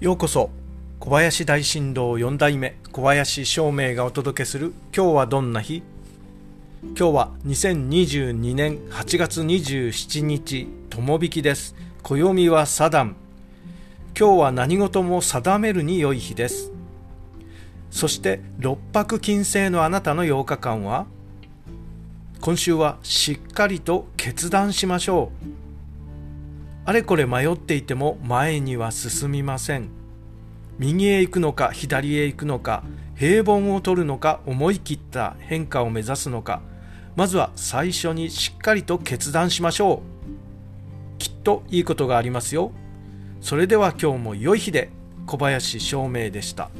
ようこそ。小林大震動4代目。小林照明がお届けする。今日はどんな日？今日は2022年8月27日友引きです。暦はサダン今日は何事も定めるに良い日です。そして六白金星のあなたの8日間は？今週はしっかりと決断しましょう。あれこれ迷っていても前には進みません。右へ行くのか左へ行くのか平凡を取るのか思い切った変化を目指すのかまずは最初にしっかりと決断しましょう。きっといいことがありますよ。それでは今日も良い日で小林照明でした。